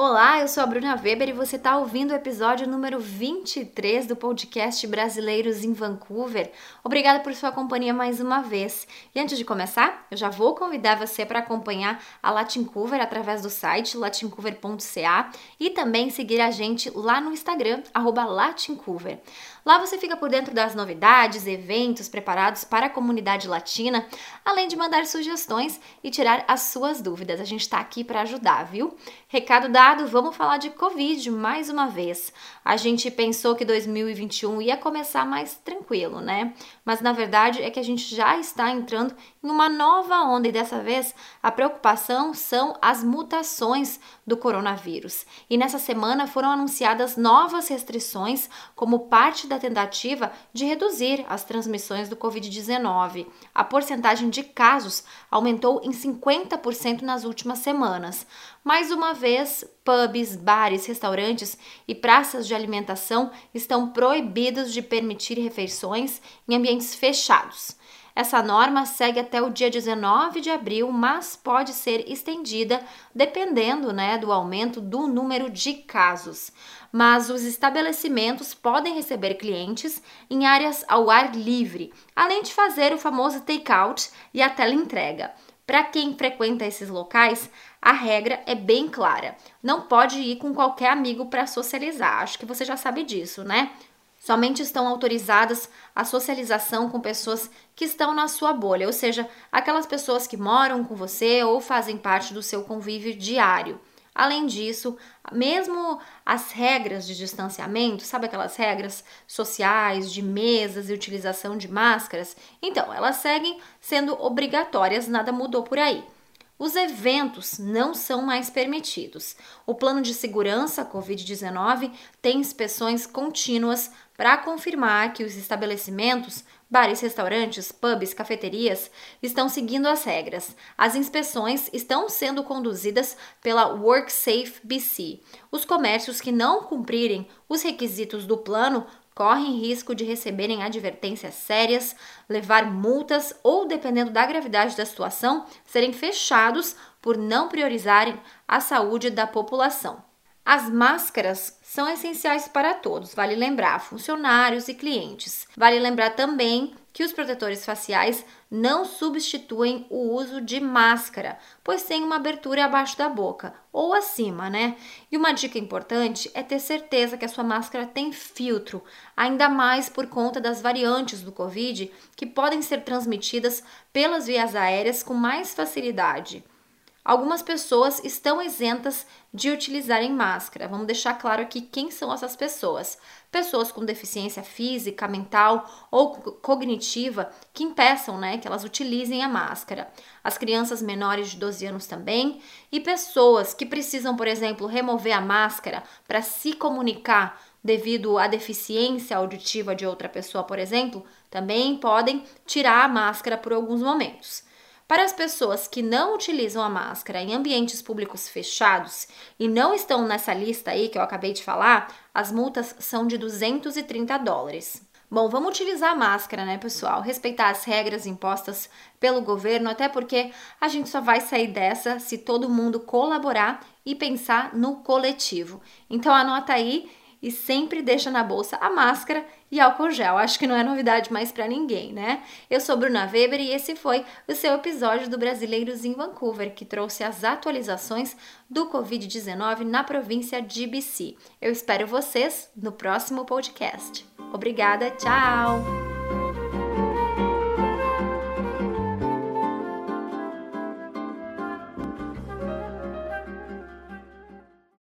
Olá, eu sou a Bruna Weber e você está ouvindo o episódio número 23 do podcast Brasileiros em Vancouver. Obrigada por sua companhia mais uma vez. E antes de começar, eu já vou convidar você para acompanhar a Latincover através do site latincover.ca e também seguir a gente lá no Instagram, Latincover. Lá você fica por dentro das novidades, eventos preparados para a comunidade latina, além de mandar sugestões e tirar as suas dúvidas. A gente está aqui para ajudar, viu? Recado dado, vamos falar de Covid mais uma vez. A gente pensou que 2021 ia começar mais tranquilo, né? Mas na verdade é que a gente já está entrando em uma nova onda e dessa vez a preocupação são as mutações do coronavírus. E nessa semana foram anunciadas novas restrições como parte da tentativa de reduzir as transmissões do Covid-19. A porcentagem de casos aumentou em 50% nas últimas semanas. Mais uma vez, pubs, bares, restaurantes e praças de alimentação estão proibidos de permitir refeições em ambientes fechados. Essa norma segue até o dia 19 de abril, mas pode ser estendida dependendo né, do aumento do número de casos. Mas os estabelecimentos podem receber clientes em áreas ao ar livre, além de fazer o famoso take-out e a teleentrega. Para quem frequenta esses locais, a regra é bem clara. Não pode ir com qualquer amigo para socializar. Acho que você já sabe disso, né? Somente estão autorizadas a socialização com pessoas que estão na sua bolha, ou seja, aquelas pessoas que moram com você ou fazem parte do seu convívio diário. Além disso, mesmo as regras de distanciamento, sabe aquelas regras sociais de mesas e utilização de máscaras? Então, elas seguem sendo obrigatórias, nada mudou por aí. Os eventos não são mais permitidos. O plano de segurança Covid-19 tem inspeções contínuas para confirmar que os estabelecimentos, bares, restaurantes, pubs, cafeterias estão seguindo as regras. As inspeções estão sendo conduzidas pela WorkSafe BC. Os comércios que não cumprirem os requisitos do plano correm risco de receberem advertências sérias, levar multas ou, dependendo da gravidade da situação, serem fechados por não priorizarem a saúde da população. As máscaras são essenciais para todos, vale lembrar, funcionários e clientes. Vale lembrar também que os protetores faciais não substituem o uso de máscara, pois tem uma abertura abaixo da boca ou acima, né? E uma dica importante é ter certeza que a sua máscara tem filtro, ainda mais por conta das variantes do Covid que podem ser transmitidas pelas vias aéreas com mais facilidade. Algumas pessoas estão isentas de utilizarem máscara. Vamos deixar claro aqui quem são essas pessoas. Pessoas com deficiência física, mental ou cognitiva que impeçam né, que elas utilizem a máscara. As crianças menores de 12 anos também. E pessoas que precisam, por exemplo, remover a máscara para se comunicar devido à deficiência auditiva de outra pessoa, por exemplo, também podem tirar a máscara por alguns momentos. Para as pessoas que não utilizam a máscara em ambientes públicos fechados e não estão nessa lista aí que eu acabei de falar, as multas são de 230 dólares. Bom, vamos utilizar a máscara, né, pessoal? Respeitar as regras impostas pelo governo, até porque a gente só vai sair dessa se todo mundo colaborar e pensar no coletivo. Então anota aí e sempre deixa na bolsa a máscara e álcool gel. Acho que não é novidade mais para ninguém, né? Eu sou Bruna Weber e esse foi o seu episódio do Brasileiros em Vancouver, que trouxe as atualizações do Covid-19 na província de BC. Eu espero vocês no próximo podcast. Obrigada, tchau!